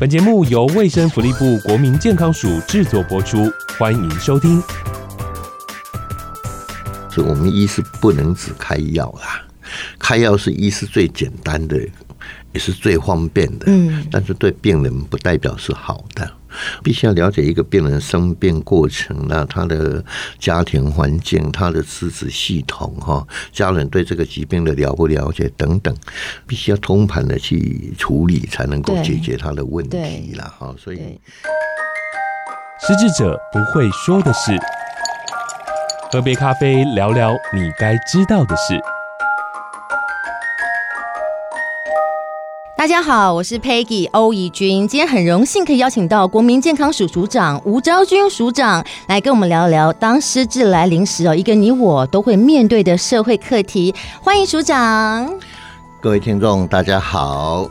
本节目由卫生福利部国民健康署制作播出，欢迎收听。所以我们医师不能只开药啦，开药是医师最简单的，也是最方便的。嗯，但是对病人不代表是好的。必须要了解一个病人生病过程，那他的家庭环境、他的支持系统哈，家人对这个疾病的了不了解等等，必须要通盘的去处理，才能够解决他的问题了哈。所以，失智者不会说的事，喝杯咖啡聊聊你该知道的事。大家好，我是 Peggy 欧怡君。今天很荣幸可以邀请到国民健康署署长吴昭君署长来跟我们聊一聊，当失智来临时哦，一个你我都会面对的社会课题。欢迎署长。各位听众，大家好。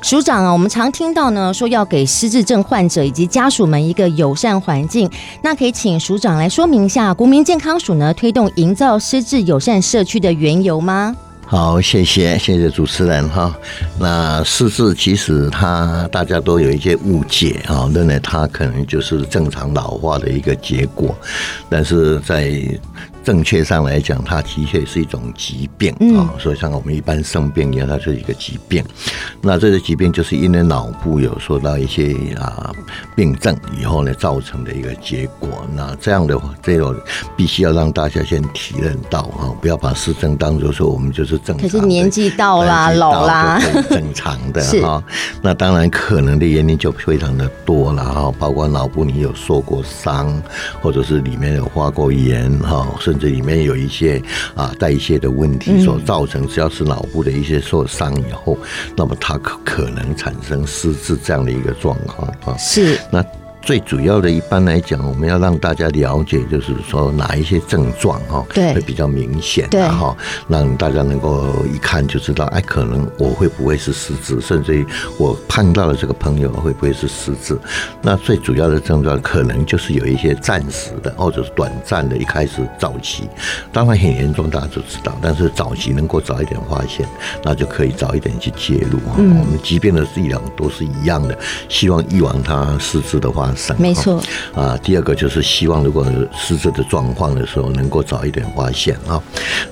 署长啊，我们常听到呢，说要给失智症患者以及家属们一个友善环境。那可以请署长来说明一下，国民健康署呢推动营造失智友善社区的缘由吗？好，谢谢，谢谢主持人哈。那失智其实他大家都有一些误解啊，认为他可能就是正常老化的一个结果，但是在。正确上来讲，它的确是一种疾病啊，所以像我们一般生病一样，它是一个疾病。那这个疾病就是因为脑部有受到一些啊病症以后呢，造成的一个结果。那这样的话，这种必须要让大家先体认到啊，不要把失症当做说我们就是正常。可是年纪到啦，老啦，正常的 哈。那当然可能的原因就非常的多了哈，包括脑部你有受过伤，或者是里面有发过炎哈。甚至里面有一些啊代谢的问题所造成，只要是脑部的一些受伤以后，那么它可可能产生失智这样的一个状况啊。是那。最主要的一般来讲，我们要让大家了解，就是说哪一些症状哈，会比较明显，哈，让大家能够一看就知道，哎，可能我会不会是失智，甚至于我碰到的这个朋友会不会是失智？那最主要的症状可能就是有一些暂时的或者是短暂的，一开始早期，当然很严重大家都知道，但是早期能够早一点发现，那就可以早一点去介入哈。我们疾病的治疗都是一样的，希望预防它失智的话。没错啊，第二个就是希望，如果失智的状况的时候，能够早一点发现啊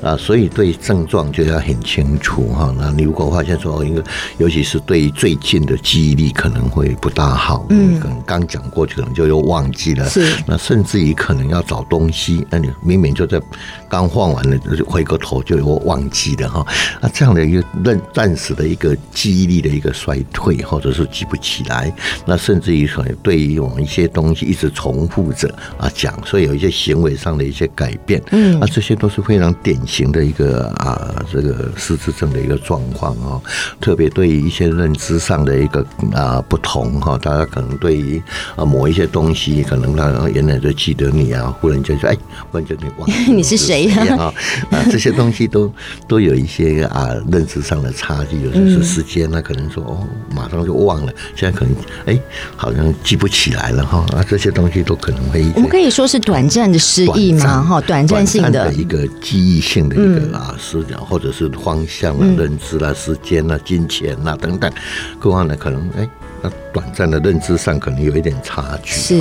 啊，所以对症状就要很清楚哈。那你如果发现说，一个尤其是对于最近的记忆力可能会不大好，嗯，可能刚讲过去，可能就又忘记了，是，那甚至于可能要找东西，那你明明就在刚换完了就，回过头就又忘记了哈。那这样的一个认暂时的一个记忆力的一个衰退，或者是记不起来，那甚至于说对于我们一些东西一直重复着啊讲，所以有一些行为上的一些改变，嗯，啊，这些都是非常典型的一个啊，这个失智症的一个状况哦。特别对于一些认知上的一个啊不同哈，大家可能对于啊某一些东西，可能他原来就记得你啊，忽然间说哎，忽然间你忘了 你是谁呀？啊，这些东西都 都有一些啊认知上的差距，有些是时间，那可能说哦，马上就忘了，现在可能哎，好像记不起来。了哈啊，这些东西都可能会，我们可以说是短暂的失忆嘛？哈，短暂性的，一个记忆性的一个啊思想，或者是方向啊、认知啦、时间啊、金钱啊等等，各方面可能哎。那短暂的认知上可能有一点差距，是，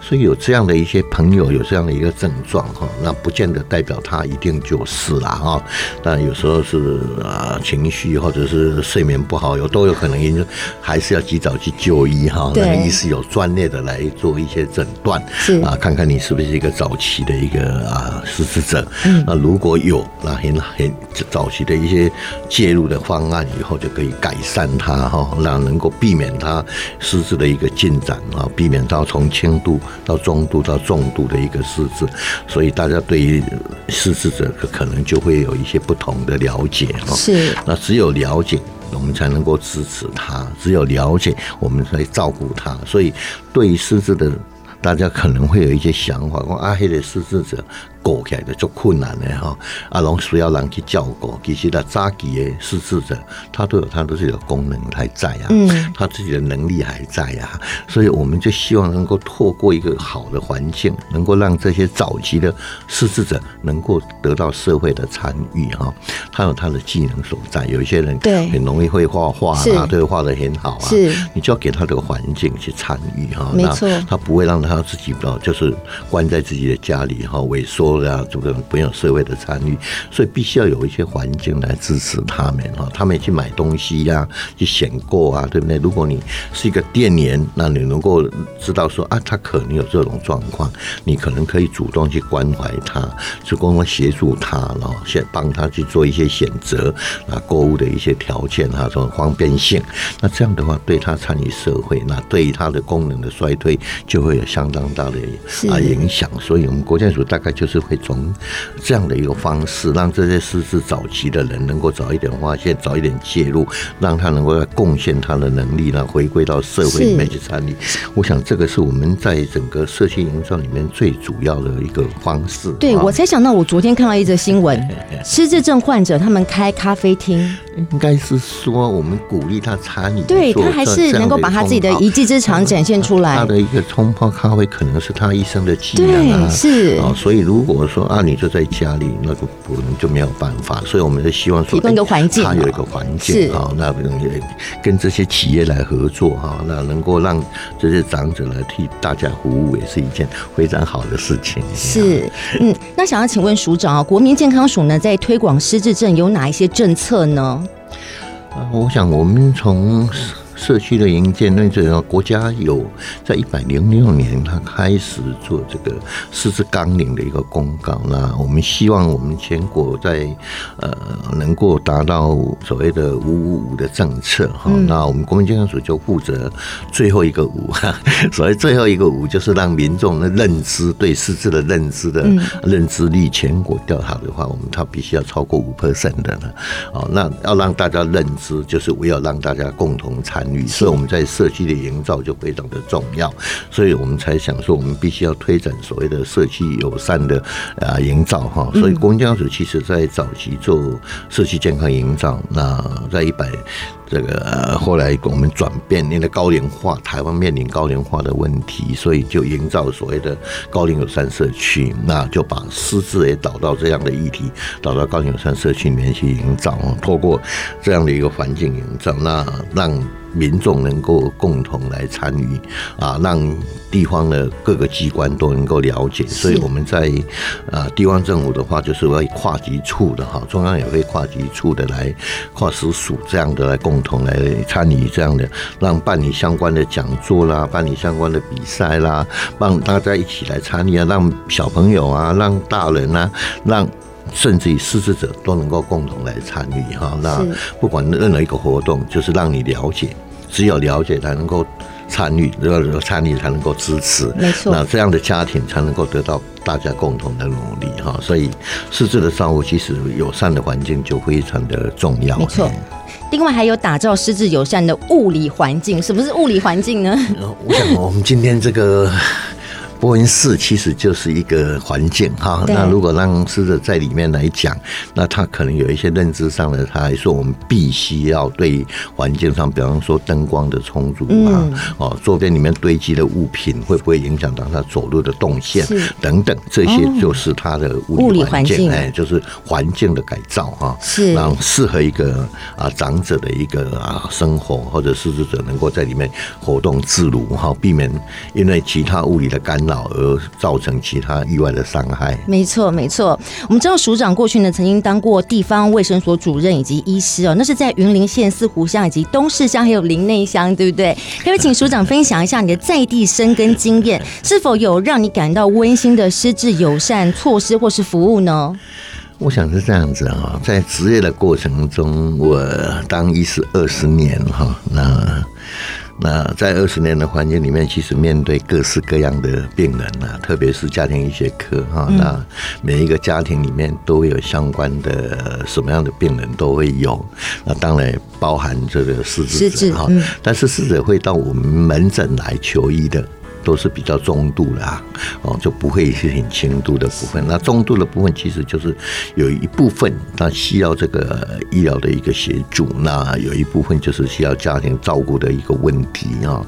所以有这样的一些朋友有这样的一个症状哈，那不见得代表他一定就是啦哈。那有时候是啊情绪或者是睡眠不好，有都有可能因，还是要及早去就医哈。那医师有专业的来做一些诊断，是啊，看看你是不是一个早期的一个啊失智者。那如果有那很很早期的一些介入的方案，以后就可以改善它哈，让能够避免它。失智的一个进展啊，避免到从轻度到中度到重度的一个失智，所以大家对于失智者可能就会有一些不同的了解哈。是，那只有了解，我们才能够支持他；只有了解，我们才照顾他。所以，对于失智的大家可能会有一些想法，说啊，黑的失智者。过起来的就困难的哈，啊，拢需要人去照顾。其实他早期的失智者，他都有他的自己的功能还在啊，嗯，他自己的能力还在啊，所以我们就希望能够透过一个好的环境，能够让这些早期的失智者能够得到社会的参与哈。他有他的技能所在，有一些人对很容易会画画啊，对，画的很好啊，是，你就要给他这个环境去参与哈，没错，他不会让他他自己不就是关在自己的家里哈，萎缩。了，这个没有社会的参与，所以必须要有一些环境来支持他们哈。他们去买东西呀、去选购啊，对不对？如果你是一个店员，那你能够知道说啊，他可能有这种状况，你可能可以主动去关怀他，去共同协助他，然后先帮他去做一些选择啊，购物的一些条件啊，这种方便性。那这样的话，对他参与社会，那对于他的功能的衰退就会有相当大的啊影响。所以，我们国健署大概就是。会从这样的一个方式，让这些失智早期的人能够早一点发现，早一点介入，让他能够贡献他的能力，然后回归到社会里面去参与。我想这个是我们在整个社区营造里面最主要的一个方式。对，我才想到，我昨天看到一则新闻，失智症患者他们开咖啡厅。应该是说，我们鼓励他参与，对他还是能够把他自己的一技之长展现出来。他的一个冲泡咖啡可能是他一生的技能啊，是啊，所以如果说啊，你就在家里，那个可能就没有办法。所以我们就希望说，提供一个环境，他有一个环境啊，那也跟这些企业来合作哈，那能够让这些长者来替大家服务，也是一件非常好的事情。是，嗯，那想要请问署长啊，国民健康署呢，在推广失智症有哪一些政策呢？我想，我们从。社区的营建，那这个国家有在一百零六年，他开始做这个四字纲领的一个公告。那我们希望我们全国在呃能够达到所谓的五五五的政策哈。那我们国民健康署就负责最后一个五，所谓最后一个五就是让民众的认知对四字的认知的认知率，全国调查的话，我们他必须要超过五 percent 的呢。哦，那要让大家认知，就是我要让大家共同参。所以我们在社区的营造就非常的重要，所以我们才想说，我们必须要推展所谓的社区友善的啊营造哈。所以国民健康署其实在早期做社区健康营造，那在一百这个后来我们转变，因为高龄化，台湾面临高龄化的问题，所以就营造所谓的高龄友善社区，那就把师资也导到这样的议题，导到高龄友善社区里面去营造，透过这样的一个环境营造，那让。民众能够共同来参与啊，让地方的各个机关都能够了解。所以我们在啊地方政府的话，就是会跨局处的哈，中央也会跨局处的来跨司署这样的来共同来参与这样的，让办理相关的讲座啦，办理相关的比赛啦，让大家一起来参与啊，让小朋友啊，让大人啊，让。甚至于失智者都能够共同来参与哈，那不管任何一个活动，就是让你了解，只有了解才能够参与，只有参与才能够支持，没错。那这样的家庭才能够得到大家共同的努力哈。所以失智的照顾，其实友善的环境就非常的重要。没错。另外还有打造失智友善的物理环境，什么是物理环境呢？我想我们今天这个。播音室其实就是一个环境哈，那如果让师者在里面来讲，那他可能有一些认知上的，他还说我们必须要对环境上，比方说灯光的充足啊，哦，周边里面堆积的物品会不会影响到他走路的动线等等，这些就是他的物理环境，哎，就是环境的改造哈，是。让适合一个啊长者的一个啊生活，或者失智者能够在里面活动自如哈，避免因为其他物理的干扰。而造成其他意外的伤害。没错，没错。我们知道署长过去呢，曾经当过地方卫生所主任以及医师哦，那是在云林县四湖乡以及东势乡还有林内乡，对不对？可以请署长分享一下你的在地生根经验，是否有让你感到温馨的失智友善措施或是服务呢？我想是这样子啊，在职业的过程中，我当医师二十年哈，那。那在二十年的环境里面，其实面对各式各样的病人啊，特别是家庭医学科哈，那每一个家庭里面都有相关的什么样的病人都会有，那当然包含这个失智者哈，但是失智者会到我们门诊来求医的。都是比较中度的啊，哦，就不会是很轻度的部分。那中度的部分其实就是有一部分它需要这个医疗的一个协助，那有一部分就是需要家庭照顾的一个问题啊。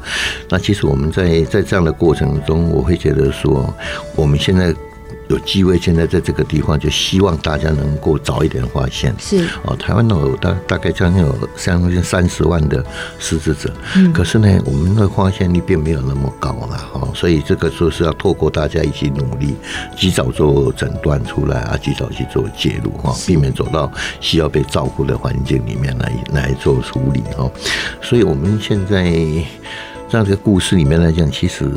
那其实我们在在这样的过程中，我会觉得说，我们现在。有机会，现在在这个地方，就希望大家能够早一点发现。是哦，台湾有大大概将近有将近三十万的失智者，嗯，可是呢，我们的发现率并没有那么高了哈，所以这个就是要透过大家一起努力，及早做诊断出来啊，及早去做介入哈，避免走到需要被照顾的环境里面来来做处理哈。所以我们现在这样的故事里面来讲，其实。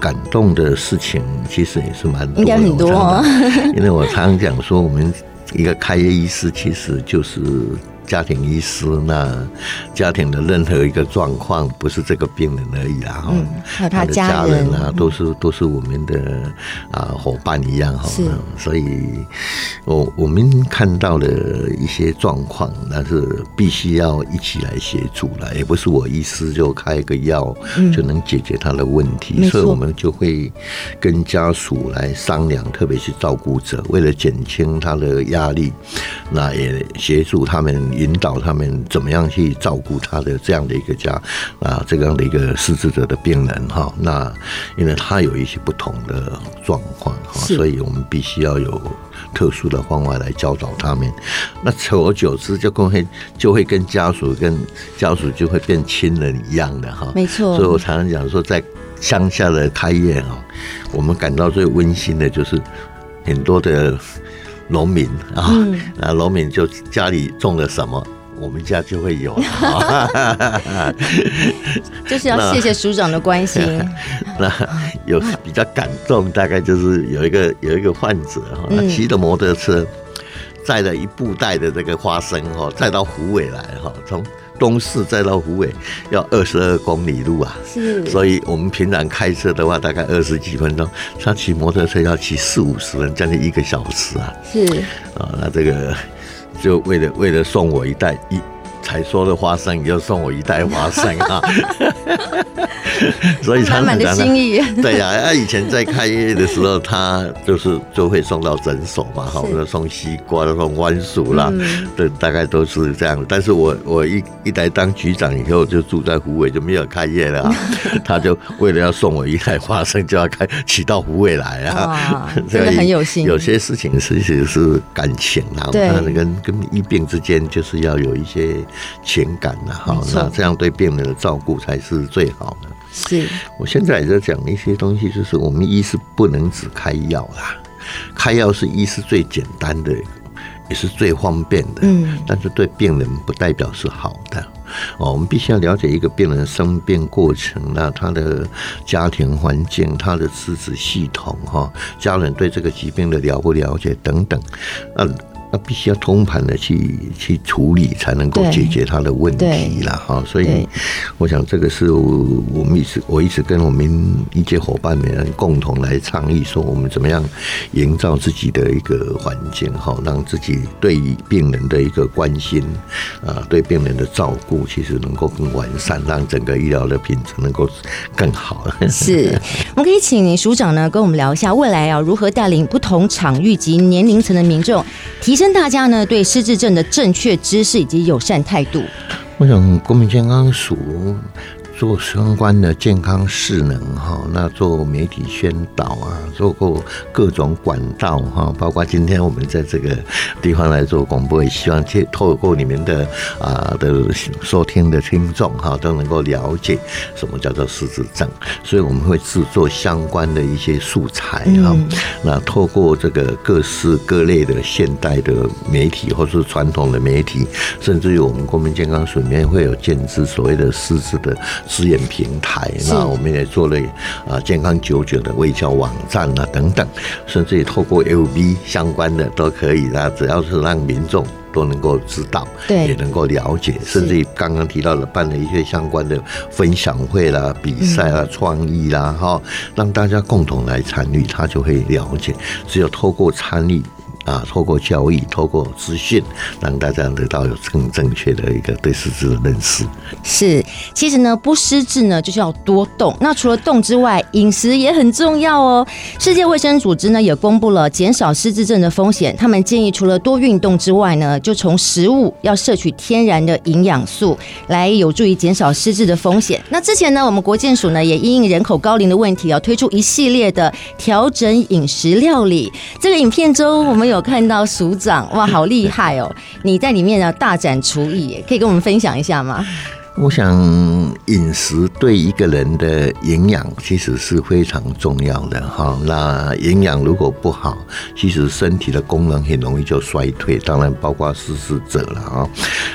感动的事情其实也是蛮多的，应该很多哦。因为我常常讲说，我们一个开业医师其实就是。家庭医师，那家庭的任何一个状况，不是这个病人而已啦，哈、嗯，还有他的家人。啊，都是都是我们的啊伙伴一样哈。是，所以我我们看到了一些状况，那是必须要一起来协助了，也不是我医师就开个药就能解决他的问题，嗯、所以我们就会跟家属来商量，特别是照顾者，为了减轻他的压力，那也协助他们。引导他们怎么样去照顾他的这样的一个家啊，这样的一个失智者的病人哈。那因为他有一些不同的状况哈，所以我们必须要有特殊的方法来教导他们。那久而久之，就会就会跟家属跟家属就会变亲人一样的哈。没错。所以我常常讲说，在乡下的开业哈，我们感到最温馨的就是很多的。农民啊，那农民就家里种了什么，我们家就会有。就是要谢谢署长的关心。那，有比较感动，大概就是有一个有一个患者哈，他骑着摩托车载了一布袋的这个花生哈，载到湖尾来哈，从。东市再到湖尾要二十二公里路啊，是，所以我们平常开车的话大概二十几分钟，他骑摩托车要骑四五十分，将近一个小时啊，是。啊，那这个就为了为了送我一袋一。才说的花生，你就送我一袋花生啊！所以他满的心意。对呀，他以前在开业的时候，他就是就会送到诊所嘛，哈，或者送西瓜、送番薯啦，对，大概都是这样。但是我我一一来当局长以后，就住在湖尾，就没有开业了。他就为了要送我一袋花生，就要开骑到湖尾来啊！真的很有心。有些事情其实是感情啊，对，跟跟医病之间就是要有一些。情感的哈，那这样对病人的照顾才是最好的。是，我现在也在讲一些东西，就是我们医是不能只开药啦，开药是医是最简单的，也是最方便的。嗯，但是对病人不代表是好的哦。我们必须要了解一个病人生病过程，那他的家庭环境、他的支持系统哈，家人对这个疾病的了不了解等等，嗯。那必须要通盘的去去处理，才能够解决他的问题了哈。所以，我想这个是我们一直我一直跟我们一些伙伴们共同来倡议，说我们怎么样营造自己的一个环境哈，让自己对于病人的一个关心啊，对病人的照顾，其实能够更完善，让整个医疗的品质能够更好。是，我们可以请您署长呢跟我们聊一下，未来要如何带领不同场域及年龄层的民众提。升大家呢对失智症的正确知识以及友善态度。我想国民健康署。做相关的健康势能哈，那做媒体宣导啊，做过各种管道哈，包括今天我们在这个地方来做广播，也希望透过你们的啊的收听的听众哈，都能够了解什么叫做失智症，所以我们会制作相关的一些素材哈。那透过这个各式各类的现代的媒体，或是传统的媒体，甚至于我们国民健康署里面会有建置所谓的失智的。资源平台，那我们也做了啊健康久久的微教网站啊等等，甚至也透过 LV 相关的都可以啦，只要是让民众都能够知道，对，也能够了解，甚至于刚刚提到了办了一些相关的分享会啦、比赛啦、创意啦，哈，让大家共同来参与，他就会了解。只有透过参与。啊，透过教育，透过资讯，让大家得到有更正确的一个对失智的认识。是，其实呢，不失智呢，就是要多动。那除了动之外，饮食也很重要哦。世界卫生组织呢也公布了减少失智症的风险，他们建议除了多运动之外呢，就从食物要摄取天然的营养素，来有助于减少失智的风险。那之前呢，我们国健署呢也因应人口高龄的问题，要推出一系列的调整饮食料理。这个影片中，我们有看到署长，哇，好厉害哦！你在里面呢大展厨艺，可以跟我们分享一下吗？我想饮食对一个人的营养其实是非常重要的哈。那营养如果不好，其实身体的功能很容易就衰退，当然包括失智者了啊。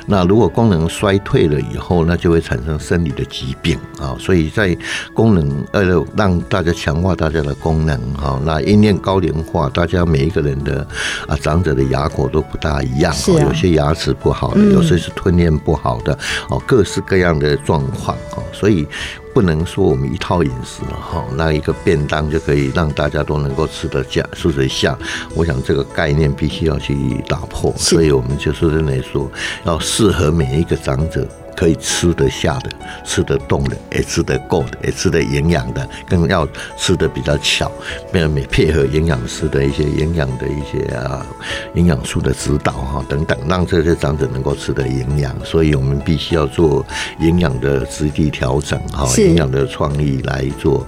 那如果功能衰退了以后，那就会产生生理的疾病啊。所以在功能呃让大家强化大家的功能哈。那因为高龄化，大家每一个人的啊长者的牙口都不大一样，有些牙齿不好的，有些是吞咽不好的哦，各式各。这样的状况哈，所以不能说我们一套饮食哈，那一个便当就可以让大家都能够吃得下、吃得下。我想这个概念必须要去打破，所以我们就是认为说，要适合每一个长者。可以吃得下的、吃得动的、也吃得够的、也吃得营养的，更要吃得比较巧，没没配合营养师的一些营养的一些啊营养素的指导哈等等，让这些长者能够吃得营养。所以我们必须要做营养的质地调整哈，营养的创意来做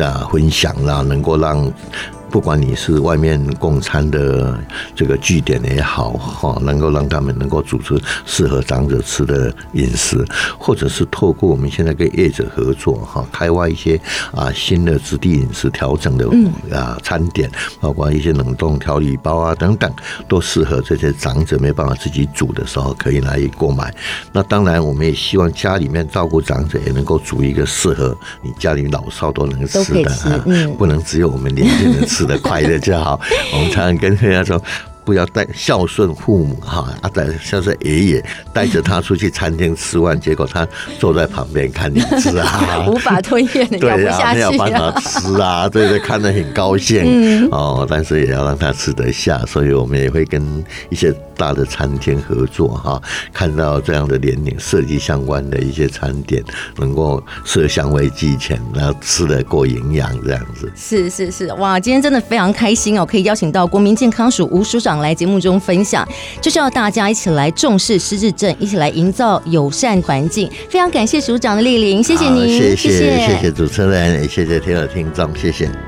啊分享啦，能够让。不管你是外面供餐的这个据点也好，哈，能够让他们能够组织适合长者吃的饮食，或者是透过我们现在跟业者合作，哈，开发一些啊新的质地饮食调整的啊餐点，包括一些冷冻调理包啊等等，都适合这些长者没办法自己煮的时候可以来购买。那当然，我们也希望家里面照顾长者也能够煮一个适合你家里老少都能吃的啊，不能只有我们年轻人吃。吃的快乐就好，我们常常跟人家说。不要带孝顺父母哈，啊，带孝顺爷爷带着他出去餐厅吃饭，结果他坐在旁边看你吃啊，无法吞咽，对啊，没有办法吃啊，对对，看得很高兴，嗯，哦，但是也要让他吃得下，所以我们也会跟一些大的餐厅合作哈，看到这样的年龄设计相关的一些餐点，能够色香味俱全，然后吃得过营养这样子。是是是，哇，今天真的非常开心哦，可以邀请到国民健康署吴署长来节目中分享，就是要大家一起来重视失智症，一起来营造友善环境。非常感谢署长的莅临，谢谢您，谢谢谢谢主持人，也谢谢听众听众，谢谢。